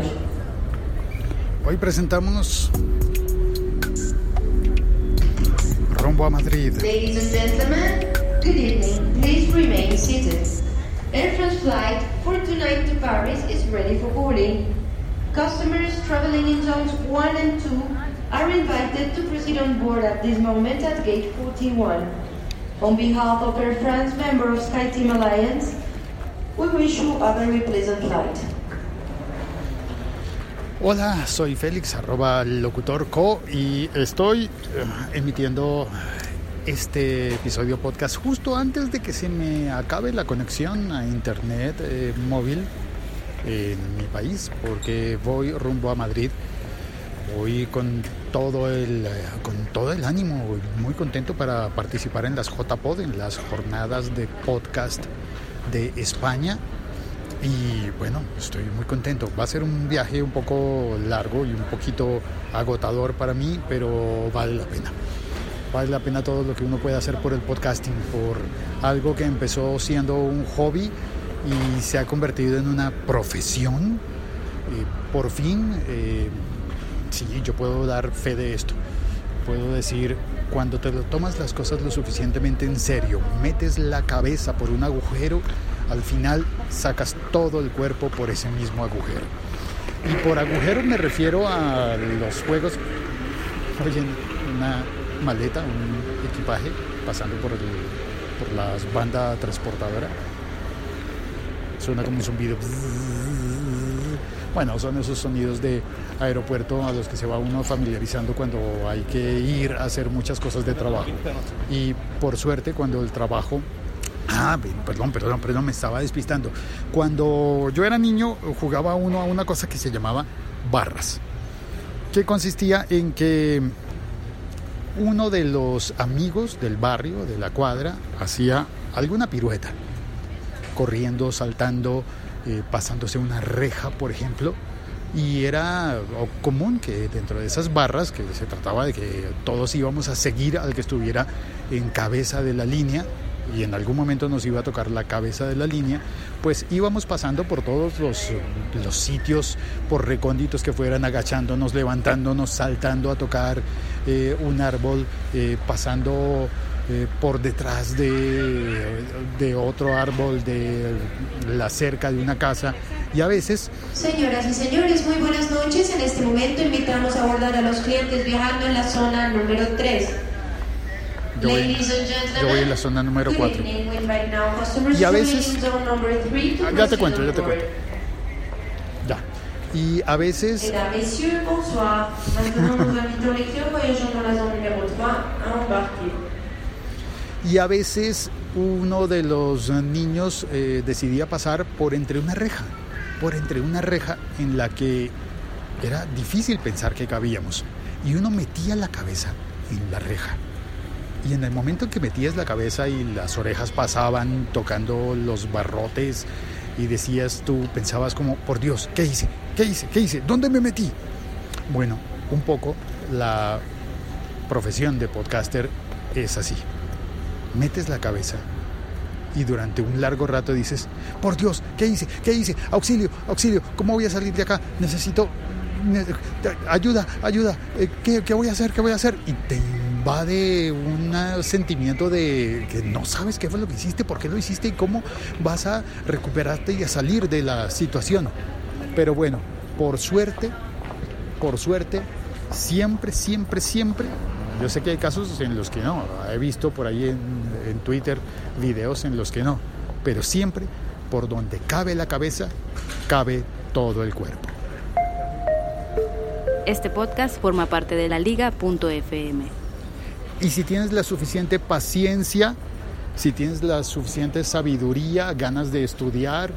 voyage. Hoy presentamos rumbo a Madrid. Ladies and gentlemen, good evening. Please remain seated. Air France flight 429 to Paris is ready for boarding. Customers traveling in zones 1 and 2 are invited to proceed on board at this moment at gate 41. On behalf of Air France, member of SkyTeam Alliance, we wish you a very pleasant flight. Hola, soy Félix, arroba locutorco y estoy eh, emitiendo este episodio podcast justo antes de que se me acabe la conexión a internet eh, móvil en mi país porque voy rumbo a Madrid. Voy con todo el eh, con todo el ánimo, muy contento para participar en las JPod, en las jornadas de podcast de España y bueno, estoy muy contento. Va a ser un viaje un poco largo y un poquito agotador para mí, pero vale la pena. Vale la pena todo lo que uno puede hacer por el podcasting, por algo que empezó siendo un hobby y se ha convertido en una profesión. Eh, por fin, eh, sí, yo puedo dar fe de esto. Puedo decir, cuando te lo tomas las cosas lo suficientemente en serio, metes la cabeza por un agujero, al final sacas todo el cuerpo por ese mismo agujero. Y por agujero me refiero a los juegos, oye, una maleta, un equipaje pasando por, el, por la banda transportadora. Suena como un zumbido. Bueno, son esos sonidos de aeropuerto a los que se va uno familiarizando cuando hay que ir a hacer muchas cosas de trabajo. Y por suerte, cuando el trabajo Ah, perdón, perdón, perdón, me estaba despistando. Cuando yo era niño jugaba uno a una cosa que se llamaba barras, que consistía en que uno de los amigos del barrio, de la cuadra, hacía alguna pirueta, corriendo, saltando, eh, pasándose una reja, por ejemplo, y era común que dentro de esas barras, que se trataba de que todos íbamos a seguir al que estuviera en cabeza de la línea, y en algún momento nos iba a tocar la cabeza de la línea, pues íbamos pasando por todos los, los sitios, por recónditos que fueran agachándonos, levantándonos, saltando a tocar eh, un árbol, eh, pasando eh, por detrás de, de otro árbol, de la cerca de una casa y a veces... Señoras y señores, muy buenas noches. En este momento invitamos a abordar a los clientes viajando en la zona número 3. Yo voy, yo voy en la zona número 4. Y a veces... Ah, Ya te cuento, ya te cuento. Ya. Y a veces... Mesdames, messieurs, bonsoir. Maintenant, nous invitons les clients voyageant dans la zone numéro 3 à embarquer. Y a veces uno de los niños eh, decidía pasar por entre una reja, por entre una reja en la que era difícil pensar que cabíamos. Y uno metía la cabeza en la reja. Y en el momento en que metías la cabeza y las orejas pasaban tocando los barrotes y decías tú, pensabas como, por Dios, ¿qué hice? ¿Qué hice? ¿Qué hice? ¿Dónde me metí? Bueno, un poco la profesión de podcaster es así. Metes la cabeza y durante un largo rato dices, por Dios, ¿qué hice? ¿Qué hice? Auxilio, auxilio, ¿cómo voy a salir de acá? Necesito ne- ayuda, ayuda, Eh, ¿qué, qué voy a hacer? ¿Qué voy a hacer? Y te invade un sentimiento de que no sabes qué fue lo que hiciste, por qué lo hiciste y cómo vas a recuperarte y a salir de la situación. Pero bueno, por suerte, por suerte, siempre, siempre, siempre. Yo sé que hay casos en los que no. He visto por ahí en, en Twitter videos en los que no. Pero siempre, por donde cabe la cabeza, cabe todo el cuerpo. Este podcast forma parte de la liga.fm. Y si tienes la suficiente paciencia, si tienes la suficiente sabiduría, ganas de estudiar,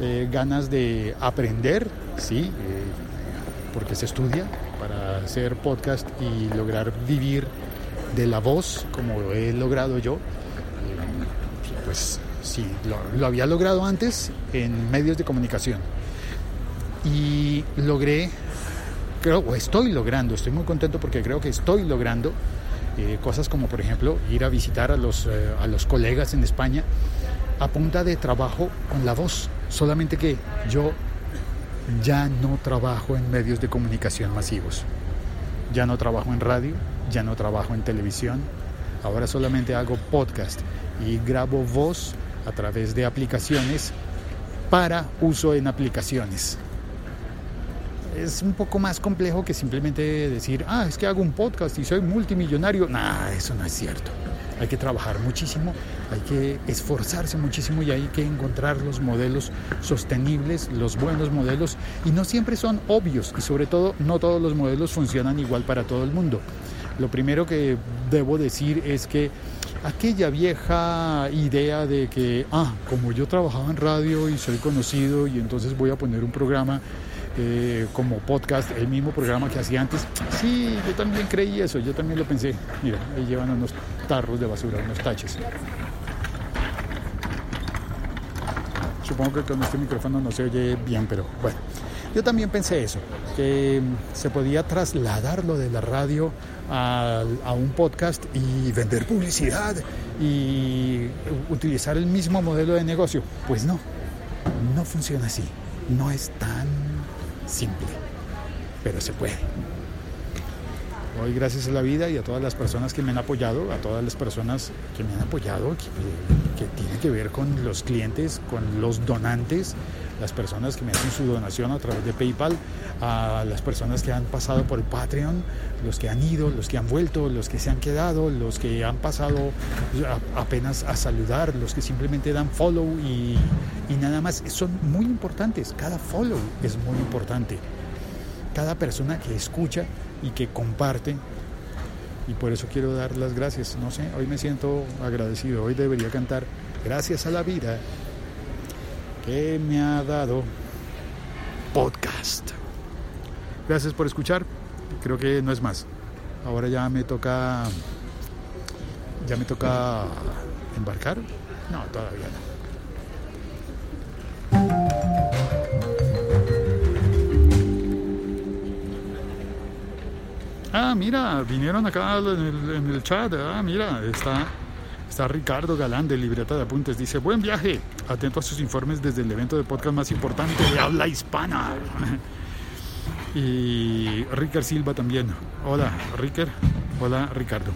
eh, ganas de aprender, sí, eh, porque se estudia para hacer podcast y lograr vivir de la voz como he logrado yo, eh, pues sí, lo, lo había logrado antes en medios de comunicación. Y logré, creo, o estoy logrando, estoy muy contento porque creo que estoy logrando eh, cosas como por ejemplo ir a visitar a los, eh, a los colegas en España a punta de trabajo con la voz. Solamente que yo ya no trabajo en medios de comunicación masivos. Ya no trabajo en radio, ya no trabajo en televisión. Ahora solamente hago podcast y grabo voz a través de aplicaciones para uso en aplicaciones. Es un poco más complejo que simplemente decir, ah, es que hago un podcast y soy multimillonario. Nah, eso no es cierto. Hay que trabajar muchísimo, hay que esforzarse muchísimo y hay que encontrar los modelos sostenibles, los buenos modelos, y no siempre son obvios y sobre todo no todos los modelos funcionan igual para todo el mundo. Lo primero que debo decir es que aquella vieja idea de que, ah, como yo trabajaba en radio y soy conocido y entonces voy a poner un programa eh, como podcast, el mismo programa que hacía antes, sí, yo también creí eso, yo también lo pensé. Mira, ahí llevan unos tarros de basura, unos taches. Supongo que con este micrófono no se oye bien, pero bueno. Yo también pensé eso, que se podía trasladar lo de la radio a, un podcast y vender publicidad y utilizar el mismo modelo de negocio. Pues no, no funciona así. No es tan simple, pero se puede. Hoy gracias a la vida y a todas las personas que me han apoyado, a todas las personas que me han apoyado, que, que tiene que ver con los clientes, con los donantes, las personas que me hacen su donación a través de PayPal, a las personas que han pasado por Patreon, los que han ido, los que han vuelto, los que se han quedado, los que han pasado apenas a saludar, los que simplemente dan follow y, y nada más. Son muy importantes, cada follow es muy importante. Cada persona que escucha y que comparte y por eso quiero dar las gracias. No sé, hoy me siento agradecido, hoy debería cantar gracias a la vida que me ha dado podcast. Gracias por escuchar. Creo que no es más. Ahora ya me toca ya me toca embarcar. No, todavía no. Ah, mira, vinieron acá en el, en el chat. Ah, mira, está Está Ricardo Galán de Libreta de Apuntes. Dice, buen viaje. Atento a sus informes desde el evento de podcast más importante de habla hispana. y Ricker Silva también. Hola, Ricker. Hola, Ricardo.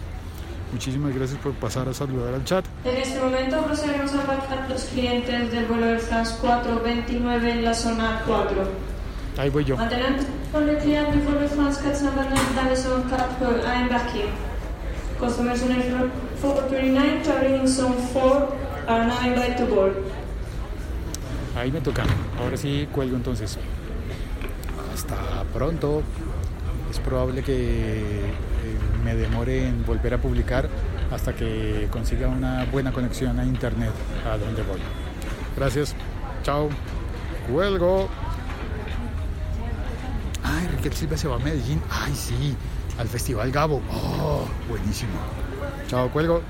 Muchísimas gracias por pasar a saludar al chat. En este momento procedemos a apartar los clientes del vuelo de France 429 en la zona 4. Ahí voy yo. Adelante con le client du vol de France 429 dans la zone 4 à embarquer. Customers in 29 Traveling Zone 4 are now invited to board. Ahí me toca. Ahora sí cuelgo entonces. Hasta pronto. Es probable que eh, me demore en volver a publicar hasta que consiga una buena conexión a internet a donde voy. Gracias. Chao. Cuelgo. Ay, Riquel Silva se va a Medellín. Ay, sí. Al Festival Gabo. Oh, buenísimo. Chao, cuelgo.